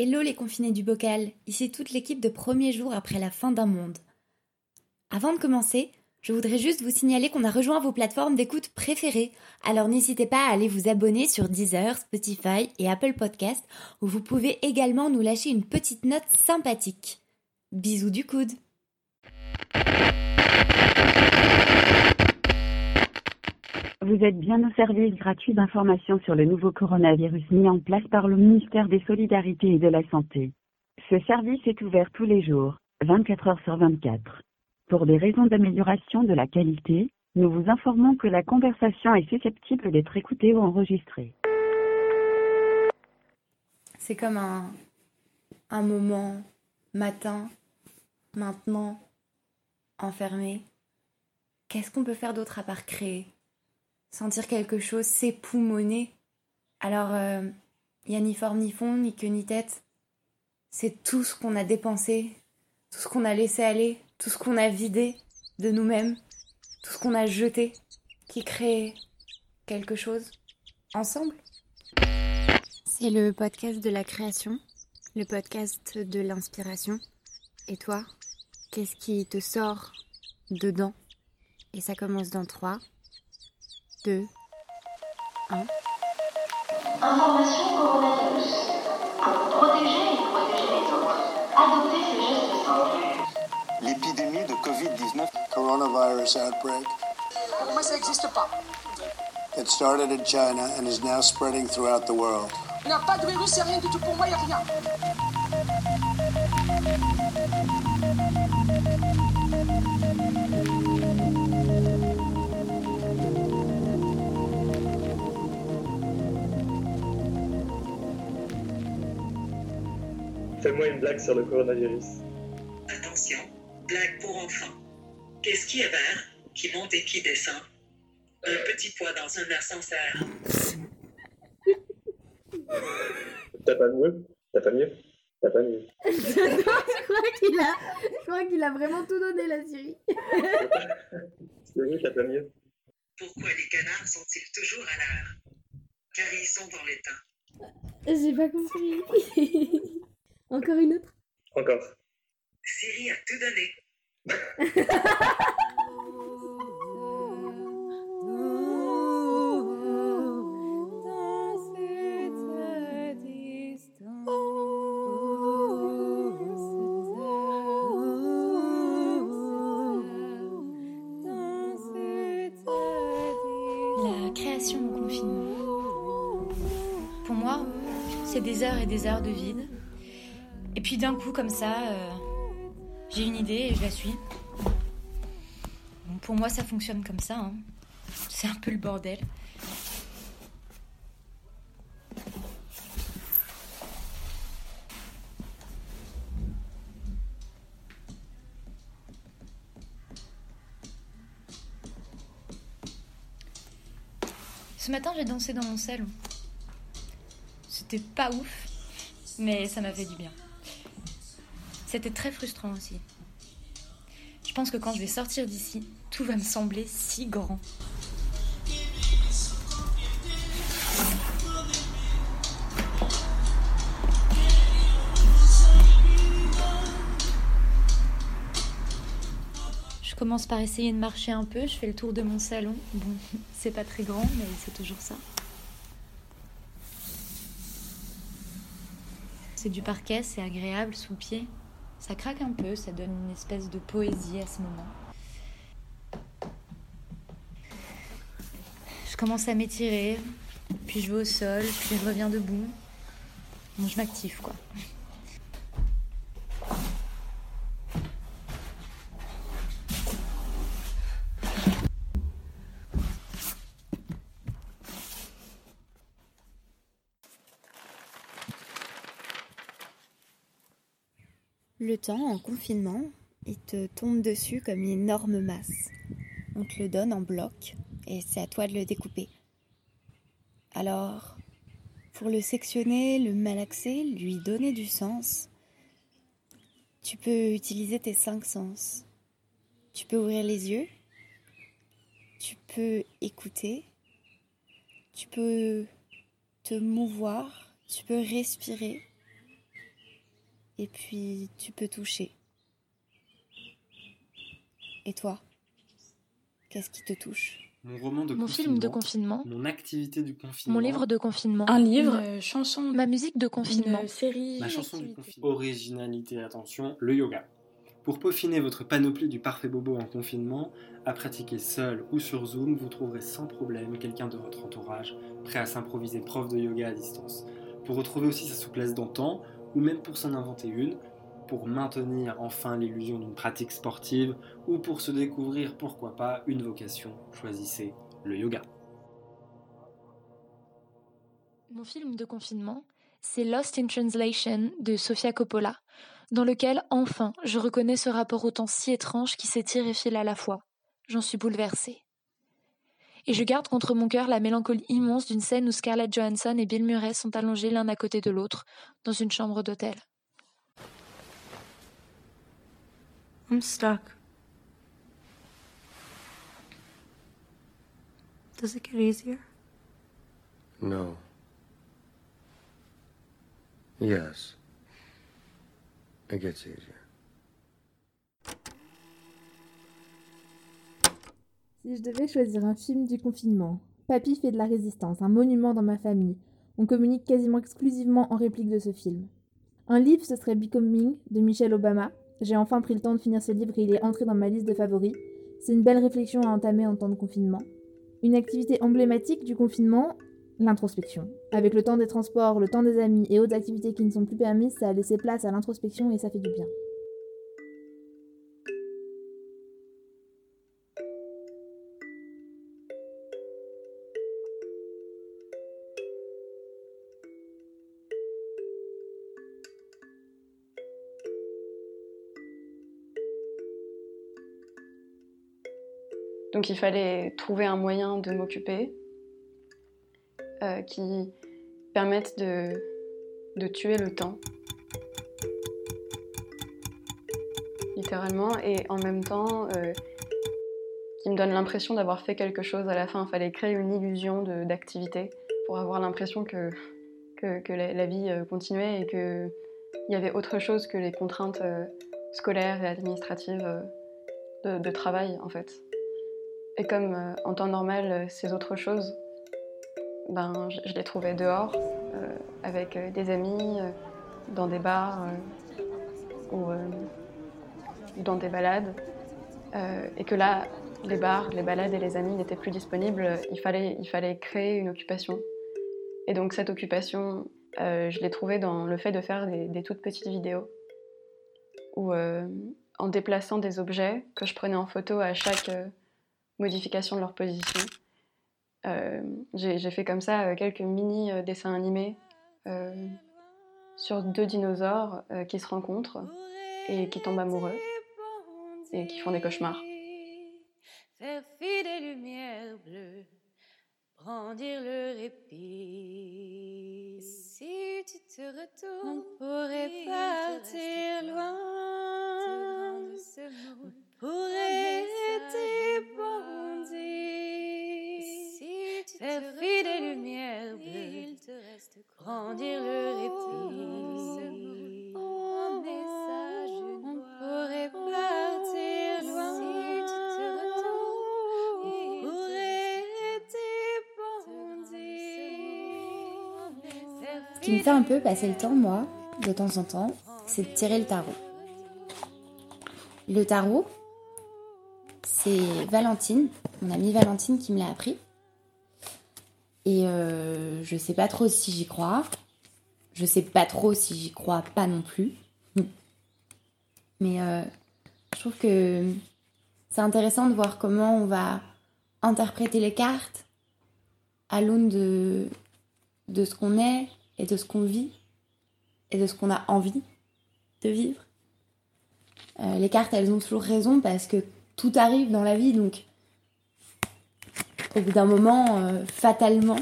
Hello les confinés du bocal, ici toute l'équipe de premier jour après la fin d'un monde. Avant de commencer, je voudrais juste vous signaler qu'on a rejoint vos plateformes d'écoute préférées, alors n'hésitez pas à aller vous abonner sur Deezer, Spotify et Apple Podcast, où vous pouvez également nous lâcher une petite note sympathique. Bisous du coude Vous êtes bien au service gratuit d'information sur le nouveau coronavirus mis en place par le ministère des Solidarités et de la Santé. Ce service est ouvert tous les jours, 24 heures sur 24. Pour des raisons d'amélioration de la qualité, nous vous informons que la conversation est susceptible d'être écoutée ou enregistrée. C'est comme un, un moment matin, maintenant, enfermé. Qu'est-ce qu'on peut faire d'autre à part créer? Sentir quelque chose s'époumoner. Alors, il n'y a ni forme ni fond, ni queue ni tête. C'est tout ce qu'on a dépensé, tout ce qu'on a laissé aller, tout ce qu'on a vidé de nous-mêmes, tout ce qu'on a jeté, qui crée quelque chose ensemble. C'est le podcast de la création, le podcast de l'inspiration. Et toi, qu'est-ce qui te sort dedans? Et ça commence dans 3, 2, 1. Information coronavirus. Pour protéger et protéger les autres, adoptez ces gestes simples. L'épidémie de Covid-19 coronavirus outbreak. Moi, ça n'existe pas. It started in China and is now spreading throughout the world. Il n'y a pas de virus, c'est rien du tout pour moi, il n'y a rien. Fais-moi une blague sur le coronavirus. Attention, blague pour enfants. Qu'est-ce qui est vert, qui monte et qui descend? Un petit poids dans un ascenseur. T'as pas mieux? T'as pas mieux? T'as pas mieux? Je crois qu'il a, je crois qu'il a vraiment tout donné la. C'est mieux, t'as pas mieux Pourquoi les canards sont-ils toujours à l'heure? Car ils sont dans les temps. J'ai pas compris. Encore une autre? Encore. Siri a tout donné. La création au confinement. Pour moi, c'est des heures et des heures de vide. Puis d'un coup, comme ça, euh, j'ai une idée et je la suis. Pour moi, ça fonctionne comme ça. hein. C'est un peu le bordel. Ce matin, j'ai dansé dans mon salon. C'était pas ouf, mais ça m'a fait du bien. C'était très frustrant aussi. Je pense que quand je vais sortir d'ici, tout va me sembler si grand. Je commence par essayer de marcher un peu, je fais le tour de mon salon. Bon, c'est pas très grand, mais c'est toujours ça. C'est du parquet, c'est agréable sous pied. Ça craque un peu, ça donne une espèce de poésie à ce moment. Je commence à m'étirer, puis je vais au sol, puis je reviens debout. Bon, je m'active quoi. Le temps en confinement, il te tombe dessus comme une énorme masse. On te le donne en bloc et c'est à toi de le découper. Alors, pour le sectionner, le malaxer, lui donner du sens, tu peux utiliser tes cinq sens. Tu peux ouvrir les yeux, tu peux écouter, tu peux te mouvoir, tu peux respirer, Et puis tu peux toucher. Et toi Qu'est-ce qui te touche? Mon roman de Mon film de confinement. Mon activité du confinement. Mon livre de confinement. Un livre, Une chanson, Ma musique de confinement. une série. Ma chanson du confinement. Originalité, attention, le yoga. Pour peaufiner votre panoplie du parfait bobo en confinement, à pratiquer seul ou sur Zoom, vous trouverez sans problème quelqu'un de votre entourage prêt à s'improviser prof de yoga à distance. Pour retrouver aussi sa souplesse d'antan, ou même pour s'en inventer une, pour maintenir enfin l'illusion d'une pratique sportive, ou pour se découvrir, pourquoi pas, une vocation, choisissez le yoga. Mon film de confinement, c'est Lost in Translation de Sofia Coppola, dans lequel, enfin, je reconnais ce rapport au si étrange qui s'étire et file à la fois. J'en suis bouleversée. Et je garde contre mon cœur la mélancolie immense d'une scène où Scarlett Johansson et Bill Murray sont allongés l'un à côté de l'autre dans une chambre d'hôtel. I'm stuck. Does it get easier? No. Yes. It gets easier. Si je devais choisir un film du confinement, Papy fait de la résistance, un monument dans ma famille. On communique quasiment exclusivement en réplique de ce film. Un livre, ce serait Becoming de Michelle Obama. J'ai enfin pris le temps de finir ce livre et il est entré dans ma liste de favoris. C'est une belle réflexion à entamer en temps de confinement. Une activité emblématique du confinement, l'introspection. Avec le temps des transports, le temps des amis et autres activités qui ne sont plus permises, ça a laissé place à l'introspection et ça fait du bien. Donc il fallait trouver un moyen de m'occuper euh, qui permette de, tuer le temps, littéralement, et en même temps euh, qui me donne l'impression d'avoir fait quelque chose à la fin. Il fallait créer une illusion d'activité pour avoir l'impression que, la, vie euh, continuait et qu'il y avait autre chose que les contraintes scolaires et administratives de travail en fait. Et comme euh, en temps normal, euh, ces autres choses, ben, je, les trouvais dehors, euh, avec des amis, dans des bars ou dans des balades. Et que là, les bars, les balades et les amis n'étaient plus disponibles, il fallait, il fallait créer une occupation. Et donc cette occupation, je l'ai trouvée dans le fait de faire des, toutes petites vidéos euh, en déplaçant des objets que je prenais en photo à chaque modification de leur position, euh, j'ai fait comme ça euh, quelques mini euh, dessins animés euh, sur deux dinosaures euh, qui se rencontrent et qui tombent amoureux et qui font des cauchemars. Faire des lumières bleues, brandir le répit. Si tu te retournes, on pourrait partir loin. Qui me fait un peu passer le temps, moi, de temps en temps, c'est de tirer le tarot. Le tarot, c'est Valentine, mon amie Valentine qui me l'a appris. Et euh, je sais pas trop si j'y crois. Je sais pas trop si j'y crois pas non plus. Mais euh, je trouve que c'est intéressant de voir comment on va interpréter les cartes à l'aune de, de ce qu'on est et de ce qu'on vit et de ce qu'on a envie de vivre. Euh, les cartes, elles ont toujours raison parce que tout arrive dans la vie, donc au bout d'un moment, euh, fatalement,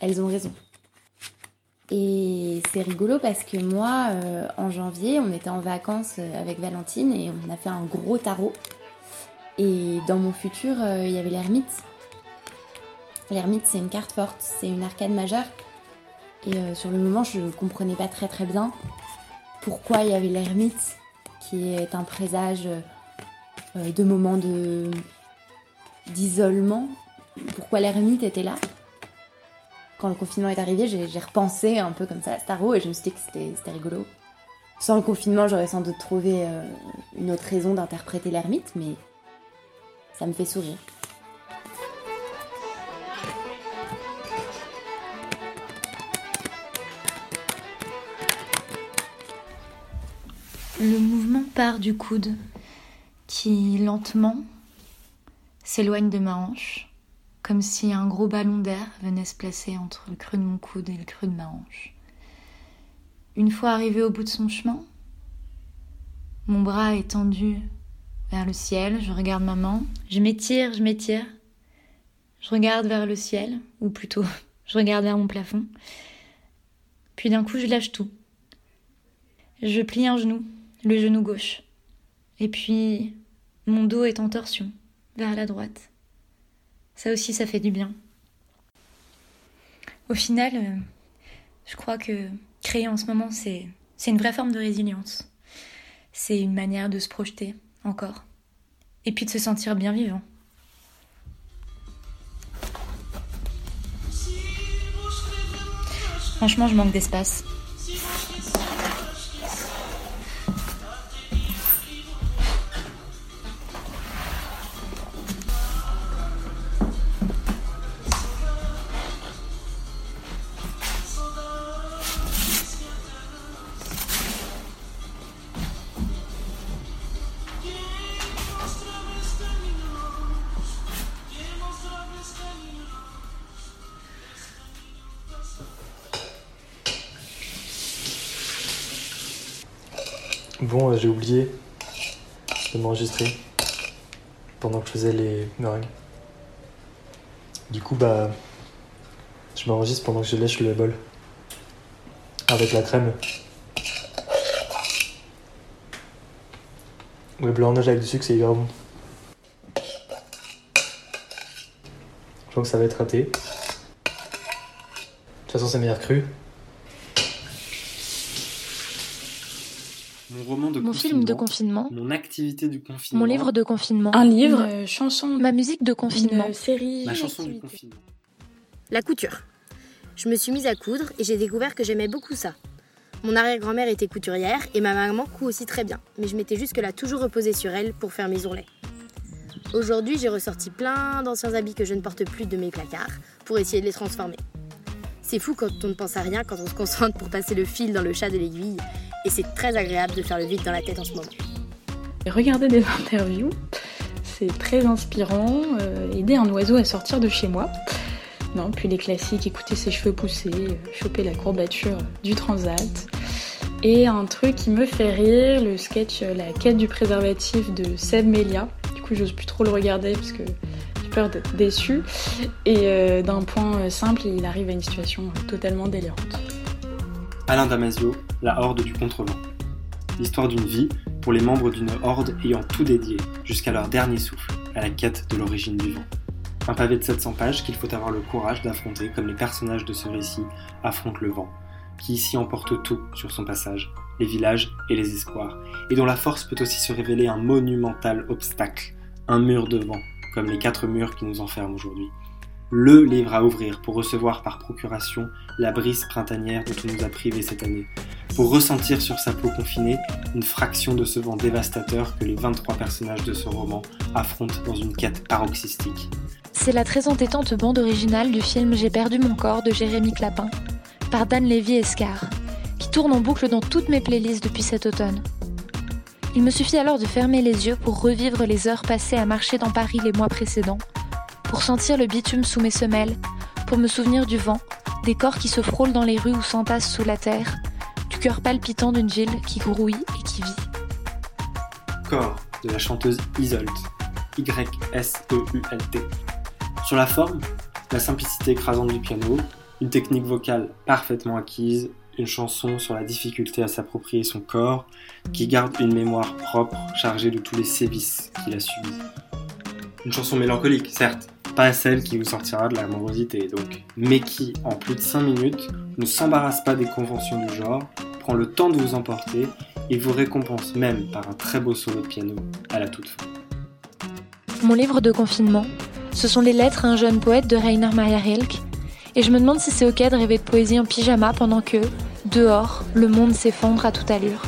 elles ont raison. Et c'est rigolo parce que moi, euh, en janvier, on était en vacances avec Valentine et on a fait un gros tarot. Et dans mon futur, il y avait l'ermite. L'ermite, c'est une carte forte, c'est une arcade majeure. Et euh, sur le moment, je ne comprenais pas très très bien pourquoi il y avait l'ermite, qui est un présage euh, de moments de d'isolement. Pourquoi l'ermite était là? Quand le confinement est arrivé, j'ai repensé un peu comme ça à Starro et je me suis dit que c'était rigolo. Sans le confinement, j'aurais sans doute trouvé euh, une autre raison d'interpréter l'ermite, mais ça me fait sourire. Part du coude qui lentement s'éloigne de ma hanche, comme si un gros ballon d'air venait se placer entre le creux de mon coude et le creux de ma hanche. Une fois arrivé au bout de son chemin, mon bras est tendu vers le ciel, je regarde ma main, je m'étire, je m'étire, je regarde vers le ciel, ou plutôt je regarde vers mon plafond, puis d'un coup je lâche tout. Je plie un genou, le genou gauche, et puis mon dos est en torsion, vers la droite. Ça aussi, ça fait du bien. Au final, euh, je crois que créer en ce moment, c'est c'est une vraie forme de résilience. C'est une manière de se projeter encore. Et puis de se sentir bien vivant. Franchement, je manque d'espace. J'ai oublié de m'enregistrer pendant que je faisais les meringues. Du coup, bah, je m'enregistre pendant que je lèche le bol avec la crème. Le blanc neige avec du sucre, c'est hyper bon. Je crois que ça va être raté. De toute façon, c'est meilleur cru. Mon roman de Mon film de confinement. Mon activité du confinement. Mon livre de confinement. Un livre, Une chanson. Ma musique de confinement. une série. Ma chanson du confinement. La couture. Je me suis mise à coudre et j'ai découvert que j'aimais beaucoup ça. Mon arrière-grand-mère était couturière et ma maman coud aussi très bien, mais je m'étais jusque-là toujours reposée sur elle pour faire mes ourlets. Aujourd'hui, j'ai ressorti plein d'anciens habits que je ne porte plus de mes placards pour essayer de les transformer. C'est fou quand on ne pense à rien, quand on se concentre pour passer le fil dans le chat de l'aiguille, et c'est très agréable de faire le vide dans la tête en ce moment. Regarder des interviews, c'est très inspirant. euh, aider un oiseau à sortir de chez moi. Non, puis les classiques, écouter ses cheveux pousser, euh, choper la courbature du transat. Et un truc qui me fait rire, le sketch euh, La quête du préservatif de Seb Melia. Du coup, j'ose plus trop le regarder parce que j'ai peur d'être déçue. Et euh, d'un point euh, simple, il arrive à une situation euh, totalement délirante. Alain Damasio, La Horde du Contrevent. L'histoire d'une vie pour les membres d'une horde ayant tout dédié, jusqu'à leur dernier souffle, à la quête de l'origine du vent. Un pavé de 700 pages qu'il faut avoir le courage d'affronter comme les personnages de ce récit affrontent le vent, qui ici emporte tout sur son passage, les villages et les espoirs, et dont la force peut aussi se révéler un monumental obstacle, un mur de vent, comme les quatre murs qui nous enferment aujourd'hui. Le livre à ouvrir pour recevoir par procuration la brise printanière dont on nous a privés cette année, pour ressentir sur sa peau confinée une fraction de ce vent dévastateur que les 23 personnages de ce roman affrontent dans une quête paroxystique. C'est la très entêtante bande originale du film J'ai perdu mon corps de Jérémy Clapin, par Dan Lévy Escar, qui tourne en boucle dans toutes mes playlists depuis cet automne. Il me suffit alors de fermer les yeux pour revivre les heures passées à marcher dans Paris les mois précédents, pour sentir le bitume sous mes semelles, pour me souvenir du vent, des corps qui se frôlent dans les rues ou s'entassent sous la terre, du cœur palpitant d'une ville qui grouille et qui vit. Corps de la chanteuse Isolt, Y-S-E-U-L-T. Sur la forme, la simplicité écrasante du piano, une technique vocale parfaitement acquise, une chanson sur la difficulté à s'approprier son corps, qui garde une mémoire propre chargée de tous les sévices qu'il a subis. Une chanson mélancolique, certes, pas celle qui vous sortira de la morosité donc, mais qui, en plus de 5 minutes, ne s'embarrasse pas des conventions du genre, prend le temps de vous emporter et vous récompense même par un très beau solo de piano à la toute fin. Mon livre de confinement, ce sont les lettres à un jeune poète de Rainer Maria Rilke, et je me demande si c'est ok de rêver de poésie en pyjama pendant que, dehors, le monde s'effondre à toute allure.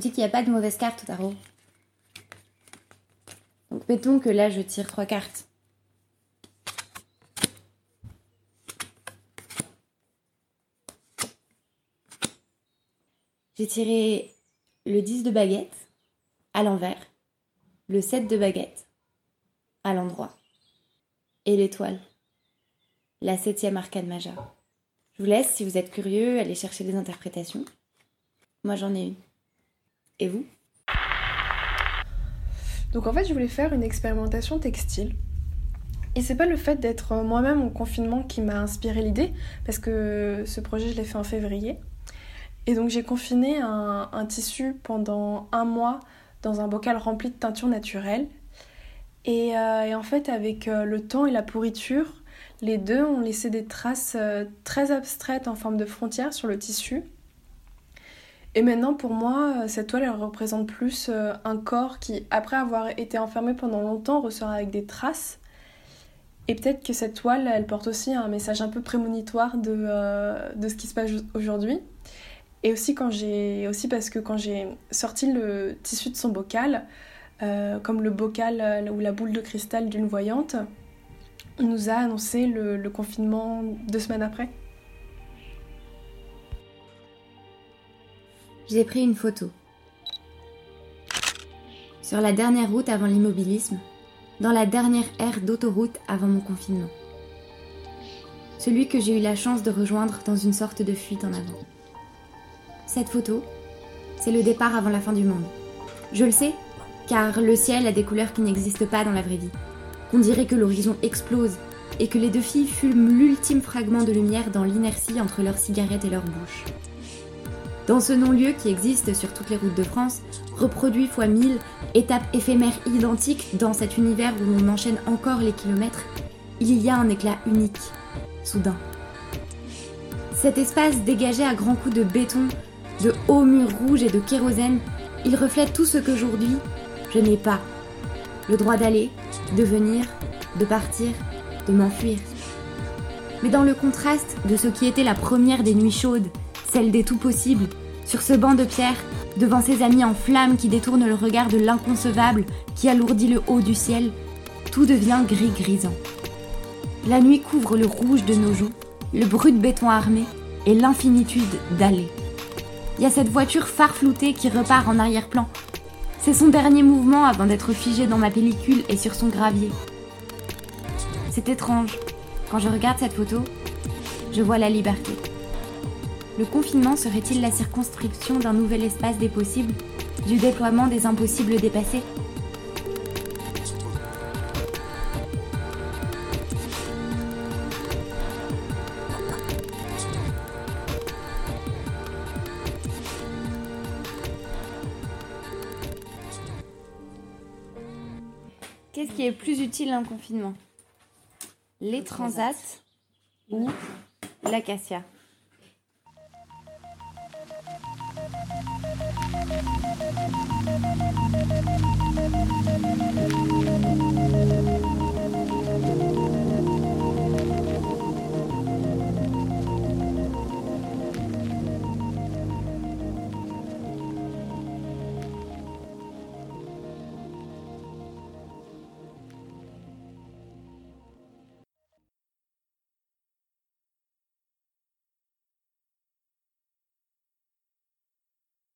Dit qu'il n'y a pas de mauvaise carte au tarot. Donc mettons que là je tire trois cartes. J'ai tiré le 10 de baguette à l'envers, le 7 de baguette à l'endroit et l'étoile, la septième arcane majeure. Je vous laisse, si vous êtes curieux, aller chercher des interprétations. Moi j'en ai une. Et vous? Donc en fait, je voulais faire une expérimentation textile. Et c'est pas le fait d'être moi-même en confinement qui m'a inspiré l'idée, parce que ce projet, je l'ai fait en février. Et donc j'ai confiné un, tissu pendant un mois dans un bocal rempli de teinture naturelle. Et, euh, et en fait, avec euh, le temps et la pourriture, les deux ont laissé des traces euh, très abstraites en forme de frontières sur le tissu. Et maintenant, pour moi, cette toile, elle représente plus euh, un corps qui, après avoir été enfermé pendant longtemps, ressort avec des traces. Et peut-être que cette toile, elle porte aussi un message un peu prémonitoire de, euh, de ce qui se passe aujourd'hui. Et aussi, quand aussi parce que quand j'ai sorti le tissu de son bocal, euh, comme le bocal euh, ou la boule de cristal d'une voyante, on nous a annoncé le confinement deux semaines après. J'ai pris une photo. Sur la dernière route avant l'immobilisme, dans la dernière aire d'autoroute avant mon confinement. Celui que j'ai eu la chance de rejoindre dans une sorte de fuite en avant. Cette photo, c'est le départ avant la fin du monde. Je le sais, car le ciel a des couleurs qui n'existent pas dans la vraie vie. On dirait que l'horizon explose et que les deux filles fument l'ultime fragment de lumière dans l'inertie entre leurs cigarettes et leur bouche. Dans ce non-lieu qui existe sur toutes les routes de France, reproduit fois mille, étapes éphémères identiques dans cet univers où l'on enchaîne encore les kilomètres, il y a un éclat unique, soudain. Cet espace dégagé à grands coups de béton, de hauts murs rouges et de kérosène, il reflète tout ce qu'aujourd'hui, je n'ai pas. Le droit d'aller, de venir, de partir, de m'enfuir. Mais dans le contraste de ce qui était la première des nuits chaudes, celle des tout possibles, sur ce banc de pierre, devant ses amis en flammes qui détournent le regard de l'inconcevable qui alourdit le haut du ciel, tout devient gris-grisant. La nuit couvre le rouge de nos joues, le brut béton armé et l'infinitude d'allées. Il y a cette voiture farfloutée qui repart en arrière-plan. C'est son dernier mouvement avant d'être figé dans ma pellicule et sur son gravier. C'est étrange. Quand je regarde cette photo, je vois la liberté. Le confinement serait-il la circonscription d'un nouvel espace des possibles, du déploiement des impossibles dépassés? Qu'est-ce qui est plus utile en confinement? Les transats ou l'acacia Thank you.